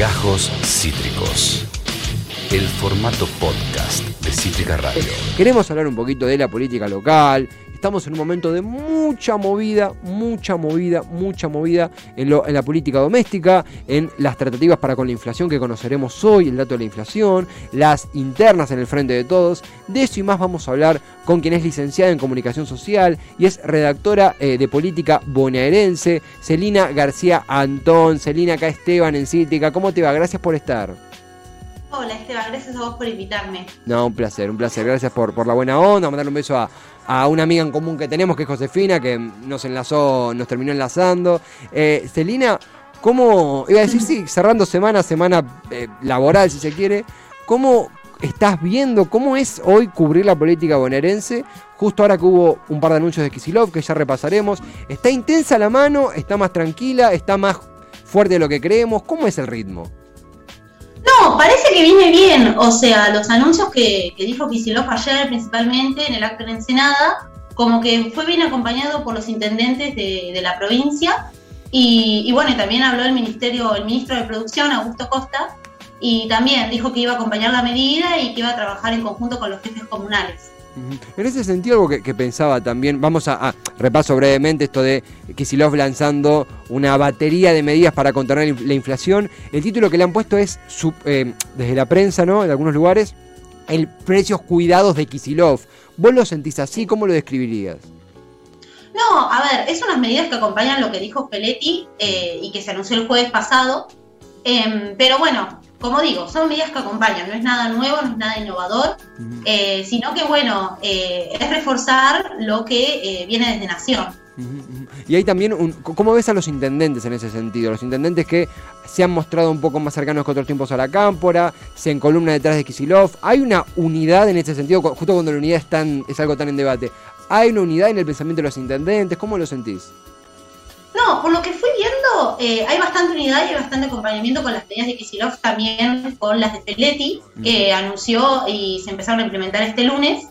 Gajos Cítricos. El formato podcast de Cítrica Radio. Queremos hablar un poquito de la política local. Estamos en un momento de mucha movida, mucha movida, mucha movida en, la política doméstica, en las tratativas para con la inflación que conoceremos hoy, el dato de la inflación, las internas en el frente de todos. De eso y más vamos a hablar con quien es licenciada en comunicación social y es redactora eh, de política bonaerense, Celina García Antón. Celina, acá Esteban en Cítrica. ¿Cómo te va? Gracias por estar. Hola Esteban, gracias a vos por invitarme. No, un placer, un placer. Gracias por, por la buena onda. Mandarle un beso a, a una amiga en común que tenemos, que es Josefina, que nos enlazó, nos terminó enlazando. Eh, Celina, ¿cómo, iba a decir, sí, cerrando semana, semana eh, laboral, si se quiere, ¿cómo estás viendo, cómo es hoy cubrir la política bonaerense? Justo ahora que hubo un par de anuncios de Kisilov, que ya repasaremos. ¿Está intensa la mano? ¿Está más tranquila? ¿Está más fuerte de lo que creemos? ¿Cómo es el ritmo? No, parece que viene bien. O sea, los anuncios que, que dijo Kicillof ayer, principalmente en el acto en Ensenada, como que fue bien acompañado por los intendentes de, de la provincia. Y, y bueno, también habló el ministerio, el ministro de Producción, Augusto Costa, y también dijo que iba a acompañar la medida y que iba a trabajar en conjunto con los jefes comunales. En ese sentido, algo que, pensaba también, vamos a, a- repaso brevemente esto de Kisilov lanzando una batería de medidas para contener la inf- la inflación. El título que le han puesto es, eh, desde la prensa, ¿no? En algunos lugares, el precios cuidados de Kisilov. ¿Vos lo sentís así? ¿Cómo lo describirías? No, a ver, es unas medidas que acompañan lo que dijo Feletti eh, y que se anunció el jueves pasado. Em, pero bueno, como digo, son medidas que acompañan, no es nada nuevo, no es nada innovador, eh, sino que bueno, eh, es reforzar lo que eh, viene desde Nación. Y hay también, un, ¿cómo ves a los intendentes en ese sentido? Los intendentes que se han mostrado un poco más cercanos que otros tiempos a la cámpora, se encolumnan detrás de Kisilov. ¿Hay una unidad en ese sentido? Justo cuando la unidad es, tan- es algo tan en debate. ¿Hay una unidad en el pensamiento de los intendentes? ¿Cómo lo sentís? No, por lo que fui viendo, eh, hay bastante unidad y hay bastante acompañamiento con las medidas de Kisilov, también con las de Feletti, que anunció y se empezaron a implementar este lunes.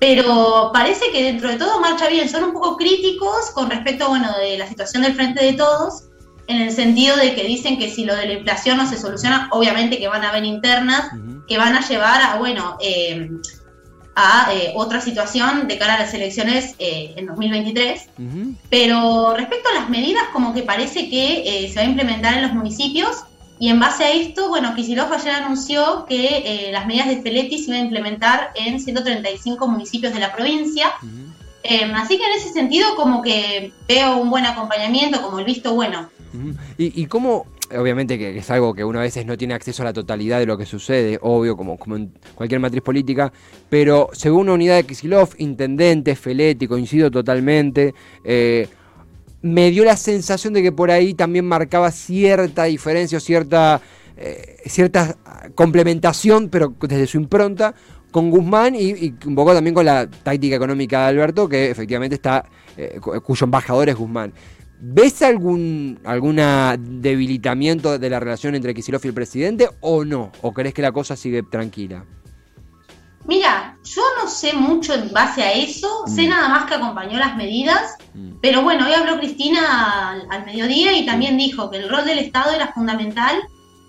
Pero parece que dentro de todo marcha bien. Son un poco críticos con respecto, bueno, de la situación del frente de todos, en el sentido de que dicen que si lo de la inflación no se soluciona, obviamente que van a haber internas que van a llevar a, bueno, eh, a eh, otra situación de cara a las elecciones eh, en 2023. Ujú. Pero respecto a las medidas, como que parece que eh, se va a implementar en los municipios. Y en base a esto, bueno, Kicillof ayer anunció que las medidas de Feletti se iban a implementar en 135 municipios de la provincia. Eh, así que en ese sentido, como que veo un buen acompañamiento, como el visto bueno. Ujú. ¿Y, y cómo, obviamente que es algo que uno a veces no tiene acceso a la totalidad de lo que sucede, obvio, como, como en cualquier matriz política, pero según una unidad de Kisilov, intendente, Feletti, coincido totalmente, eh, me dio la sensación de que por ahí también marcaba cierta diferencia o cierta, eh, cierta complementación, pero desde su impronta, con Guzmán y, y un poco también con la táctica económica de Alberto, que efectivamente está, eh, cu- cuyo embajador es Guzmán. ¿Ves algún alguna debilitamiento de la relación entre Kicillof y el presidente o no? ¿O crees que la cosa sigue tranquila? Mira, yo no sé mucho en base a eso, sé Mm. nada más que acompañó las medidas, Mm. pero bueno, hoy habló Cristina al, al mediodía y también dijo que el rol del Estado era fundamental.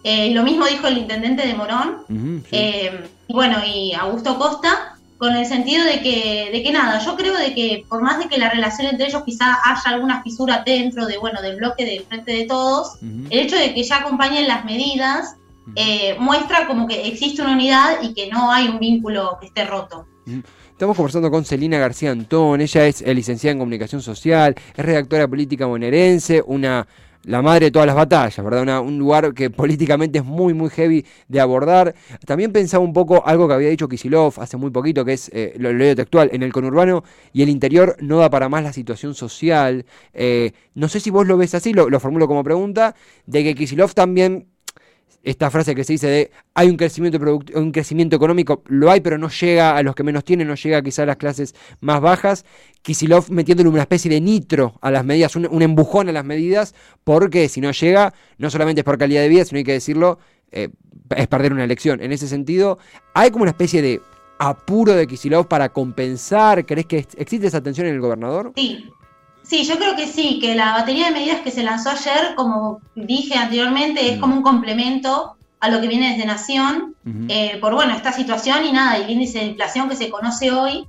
Eh, lo mismo dijo el intendente de Morón, sí. eh, y bueno, y Augusto Costa, con el sentido de que, de que nada, yo creo de que por más de que la relación entre ellos quizá haya alguna fisura dentro de, bueno, del bloque del Frente de Todos, el hecho de que ya acompañen las medidas eh, muestra como que existe una unidad y que no hay un vínculo que esté roto. Estamos conversando con Celina García Antón, ella es licenciada en comunicación social, es redactora política bonaerense, una la madre de todas las batallas, ¿verdad? Un lugar que políticamente es muy, muy heavy de abordar. También pensaba un poco algo que había dicho Kisilov hace muy poquito, que es, eh, lo leo textual, en el conurbano y el interior no da para más la situación social. Eh, no sé si vos lo ves así, lo, lo formulo como pregunta, de que Kisilov también esta frase que se dice de hay un crecimiento un crecimiento económico, lo hay, pero no llega a los que menos tienen, no llega quizá a las clases más bajas. Kisilov metiéndole una especie de nitro a las medidas, un, un empujón a las medidas, porque si no llega, no solamente es por calidad de vida, sino hay que decirlo, eh, es perder una elección. En ese sentido, hay como una especie de apuro de Kisilov para compensar. ¿Crees que ex- existe esa tensión en el gobernador? Sí, Sí, yo creo que sí, que la batería de medidas que se lanzó ayer, como dije anteriormente, es Mm. como un complemento a lo que viene desde Nación, eh, por bueno, esta situación y nada, el índice de inflación que se conoce hoy,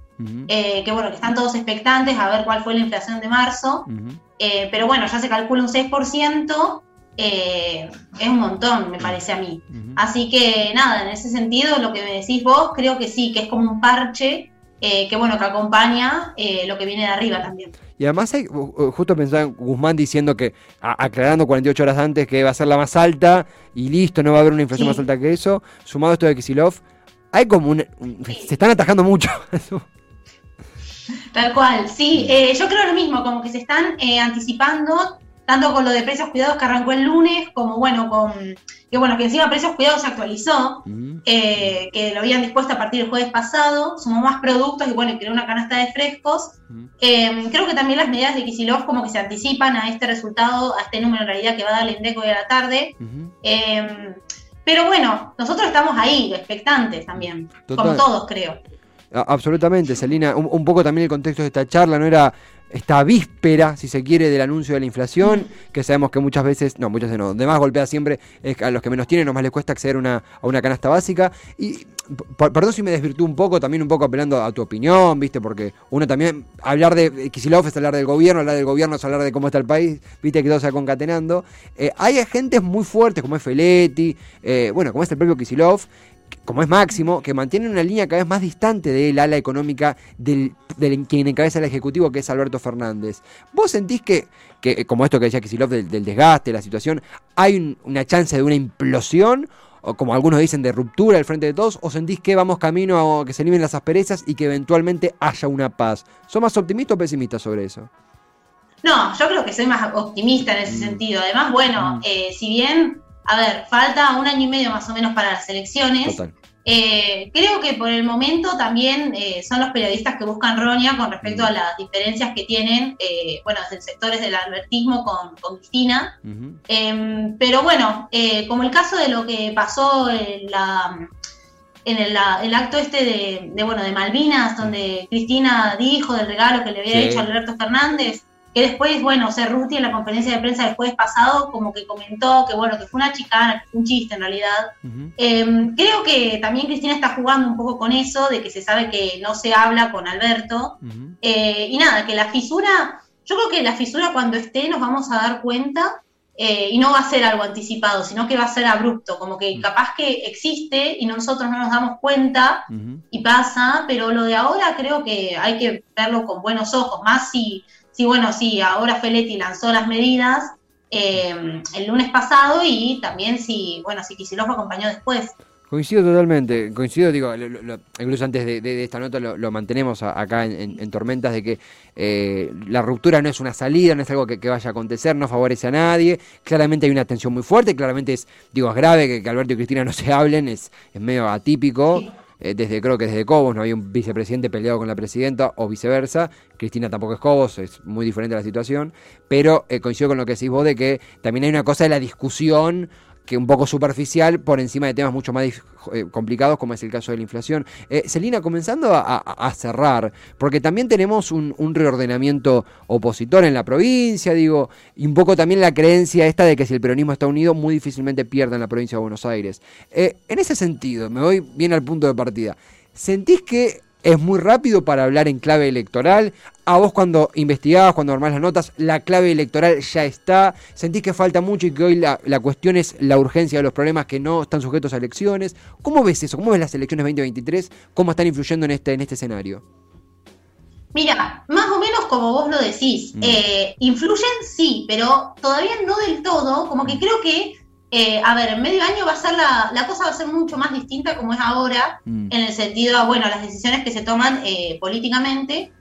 eh, que bueno, que están todos expectantes a ver cuál fue la inflación de marzo, eh, pero bueno, ya se calcula un 6%, eh, es un montón, me parece a mí. Así que nada, en ese sentido, lo que me decís vos, creo que sí, que es como un parche eh, que bueno, que acompaña eh, lo que viene de arriba también. Y además, hay, justo pensaba en Guzmán diciendo que, a- aclarando 48 horas antes, que va a ser la más alta y listo, no va a haber una inflación Sí. más alta que eso. Sumado a esto de Kisilov, hay como un. un- se están atajando mucho. Tal cual, sí, eh, yo creo lo mismo, como que se están eh, anticipando, tanto con lo de precios cuidados que arrancó el lunes, como bueno, con que bueno, que encima precios cuidados se actualizó, Ujú. eh, que lo habían dispuesto a partir del jueves pasado, sumó más productos y bueno, creó una canasta de frescos. Ujú. Eh, creo que también las medidas de Kisilov como que se anticipan a este resultado, a este número en realidad que va a dar el Indeco hoy a la tarde. Eh, pero bueno, nosotros estamos ahí, expectantes también, Total. como todos creo. Absolutamente, Celina. Un, un poco también el contexto de esta charla, ¿no? Era esta víspera, si se quiere, del anuncio de la inflación, que sabemos que muchas veces, no, muchas veces no, donde más golpea siempre es a los que menos tienen, o más les cuesta acceder una- a una canasta básica. Y perdón si me desvirtúo un poco, también un poco apelando a tu opinión, ¿viste? Porque uno también, hablar de Kisilov es hablar del gobierno, hablar del gobierno es hablar de cómo está el país, ¿viste? Que todo se va concatenando. Eh, hay agentes muy fuertes, como es Feletti, eh, bueno, como es el propio Kisilov, como es Máximo, que mantienen una línea cada vez más distante del ala económica del, del quien encabeza el Ejecutivo, que es Alberto Fernández. ¿Vos sentís que, que como esto que decía Kisilov, del, del desgaste, la situación, hay un- una chance de una implosión? O como algunos dicen, de ruptura al frente de todos, o sentís que vamos camino a que se eliminen las asperezas y que eventualmente haya una paz. ¿Sos más optimista o pesimista sobre eso? No, yo creo que soy más optimista en ese Mm. sentido. Además, bueno, Mm. eh, si bien, a ver, falta un año y medio más o menos para las elecciones, Total. eh, creo que por el momento también eh, son los periodistas que buscan roña con respecto a las diferencias que tienen, eh, bueno, desde sectores del albertismo con, con Cristina. Em, pero bueno, eh, como el caso de lo que pasó en la en el, la- el acto este de, de, bueno de Malvinas, donde Cristina dijo del regalo que le había Sí. hecho Alberto Fernández, que después, bueno, Cerruti en la conferencia de prensa del jueves pasado como que comentó que bueno, que fue una chicana, que fue un chiste en realidad. Em, creo que también Cristina está jugando un poco con eso, de que se sabe que no se habla con Alberto. Eh, y nada, que la fisura, yo creo que la fisura cuando esté nos vamos a dar cuenta eh, y no va a ser algo anticipado, sino que va a ser abrupto, como que capaz que existe y nosotros no nos damos cuenta y pasa, pero lo de ahora creo que hay que verlo con buenos ojos, más si, si bueno, si ahora Feletti lanzó las medidas eh, el lunes pasado y también si, bueno, si Kicillof lo acompañó después. Coincido totalmente, coincido, digo, lo- lo- lo- incluso antes de, de- de esta nota lo, lo mantenemos a- acá en, en- en Tormentas, de que eh, la ruptura no es una salida, no es algo que, que vaya a acontecer, no favorece a nadie, claramente hay una tensión muy fuerte, claramente es, digo, es grave que, que Alberto y Cristina no se hablen, es, es medio atípico, Sí. Eh, desde creo que desde Cobos no había un vicepresidente peleado con la presidenta o viceversa, Cristina tampoco es Cobos, es muy diferente la situación, pero eh, coincido con lo que decís vos de que también hay una cosa de la discusión que un poco superficial por encima de temas mucho más eh, complicados como es el caso de la inflación. Eh, Celina, comenzando a, cerrar, porque también tenemos un, un reordenamiento opositor en la provincia, digo, y un poco también la creencia esta de que si el peronismo está unido, muy difícilmente pierda en la provincia de Buenos Aires. Eh, en ese sentido, me voy bien al punto de partida, ¿sentís que es muy rápido para hablar en clave electoral. A vos cuando investigabas, cuando armás las notas, la clave electoral ya está. Sentís que falta mucho y que hoy la, la cuestión es la urgencia de los problemas que no están sujetos a elecciones. ¿Cómo ves eso? ¿Cómo ves las elecciones 2023? ¿Cómo están influyendo en este, en este escenario? Mira, más o menos como vos lo decís, Mm. eh, influyen sí, pero todavía no del todo, como que creo que, eh, a ver, en medio año va a ser la, la cosa va a ser mucho más distinta como es ahora, Mm. en el sentido, bueno, las decisiones que se toman eh, políticamente,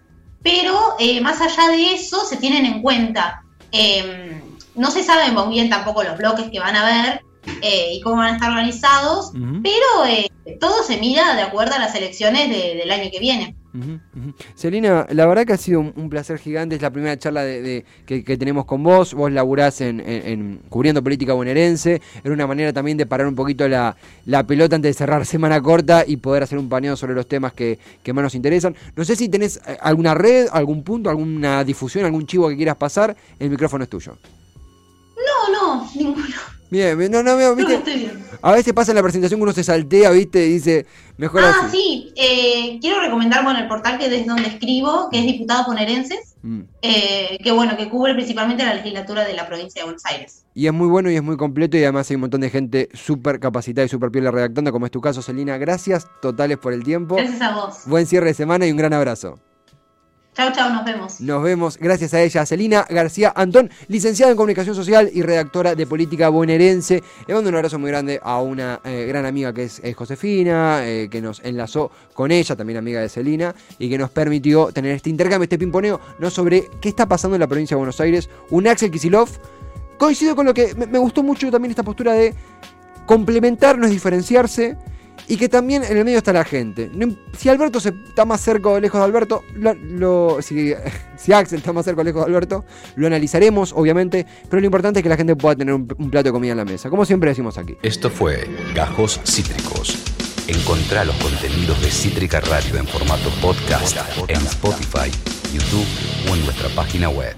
pero eh, más allá de eso se tienen en cuenta. Eh, no se saben muy bien tampoco los bloques que van a haber eh, y cómo van a estar organizados, Ujú. pero eh, todo se mira de acuerdo a las elecciones de- del año que viene. Celina, la verdad que ha sido un, placer gigante. Es la primera charla que, tenemos con vos. Vos laburás en, en- en cubriendo política bonaerense. Era una manera también de parar un poquito la, la pelota antes de cerrar semana corta y poder hacer un paneo sobre los temas que, que más nos interesan. No sé si tenés eh, alguna red, algún punto, alguna difusión, algún chivo que quieras pasar. El micrófono es tuyo. No, no, ninguno. Bien, bien, no, no, veo, viste. estoy bien. A veces pasa en la presentación que uno se saltea, viste, y dice, mejor Ah, así. sí, eh, quiero recomendar bueno, el portal que es donde escribo, que es Diputados Bonaerenses, Mm. eh, que bueno, que cubre principalmente la legislatura de la provincia de Buenos Aires. Y es muy bueno y es muy completo y además hay un montón de gente súper capacitada y súper piola redactando, como es tu caso, Celina. Gracias totales por el tiempo. Gracias a vos. Buen cierre de semana y un gran abrazo. Chau, chau, nos vemos. Nos vemos, gracias a ella, Celina García Antón, licenciada en Comunicación Social y redactora de Política Bonaerense. Le mando un abrazo muy grande a una eh, gran amiga que es, Josefina, eh, que nos enlazó con ella, también amiga de Celina, y que nos permitió tener este intercambio, este pimponeo, no sobre qué está pasando en la provincia de Buenos Aires. Un Axel Kisilov, coincido con lo que me, me gustó mucho también esta postura de complementar, no es diferenciarse. Y que también en el medio está la gente. Si Alberto se está más cerca o lejos de Alberto, lo- si, si Axel está más cerca o lejos de Alberto, lo analizaremos, obviamente. Pero lo importante es que la gente pueda tener un, un plato de comida en la mesa, como siempre decimos aquí. Esto fue Gajos Cítricos. Encontrá los contenidos de Cítrica Radio en formato podcast en Spotify, YouTube o en nuestra página web.